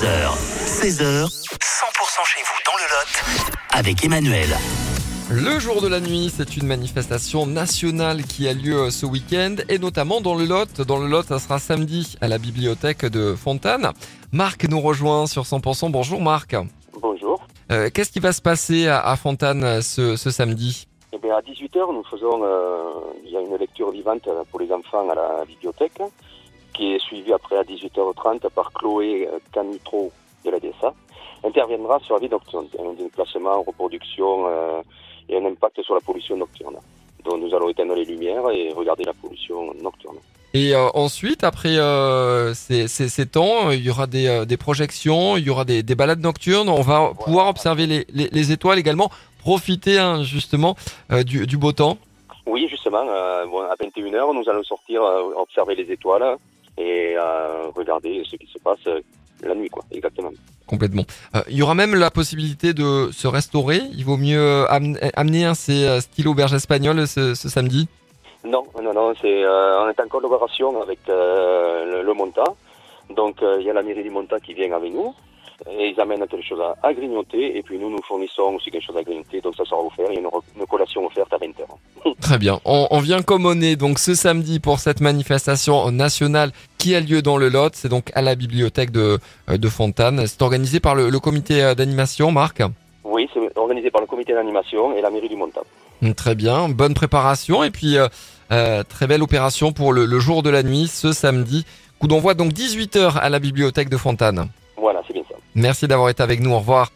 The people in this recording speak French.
15h, 16h, 100% chez vous dans le Lot avec Emmanuel. Le jour de la nuit, c'est une manifestation nationale qui a lieu euh, ce week-end et notamment dans le Lot. Dans le Lot, ça sera samedi à la bibliothèque de Fontane. Marc nous rejoint sur 100%. Bonjour Marc. Bonjour. Euh, Qu'est-ce qui va se passer à, à Fontane euh, ce, ce samedi? Eh bien, à 18h, nous faisons euh, il y a une lecture vivante pour les enfants à la bibliothèque, qui est suivie après à 18h30 par Chloé euh, Canitro de la DSA. Interviendra sur la vie nocturne, un déplacement, reproduction euh, et un impact sur la pollution nocturne. Donc nous allons éteindre les lumières et regarder la pollution nocturne. Et euh, ensuite, après euh, ces, ces- ces temps, il y aura des, des projections, il y aura des, des balades nocturnes. On va pouvoir observer les, les- les étoiles également, profiter hein, justement du, du beau temps. Oui, justement, euh, bon, à 21h, nous allons sortir euh, observer les étoiles et euh, regarder ce qui se passe euh, la nuit, quoi, exactement. Complètement. Euh, il y aura même la possibilité de se restaurer. Il vaut mieux euh, am- amener un ces euh, stylos auberge espagnol ce, ce samedi? Non, non, non, c'est, euh, on est en collaboration avec euh, le, le Monta. Donc euh, il y a la mairie du Monta qui vient avec nous. Et ils amènent quelque chose à, grignoter. Et puis nous, nous fournissons aussi quelque chose à grignoter. Donc ça sera offert. Il y a une, collation offerte à 20h. Très bien. On, on vient comme on est donc ce samedi pour cette manifestation nationale qui a lieu dans le Lot. C'est donc à la bibliothèque de, euh, de Fontane. C'est organisé par le, le comité euh, d'animation, Marc? Oui, c'est organisé par le comité d'animation et la mairie du Monta. Mm, Très bien. Bonne préparation et puis euh, euh, très belle opération pour le, le jour de la nuit ce samedi. Coup d'envoi donc 18h à la bibliothèque de Fontane. Voilà, c'est bien ça. Merci d'avoir été avec nous. Au revoir.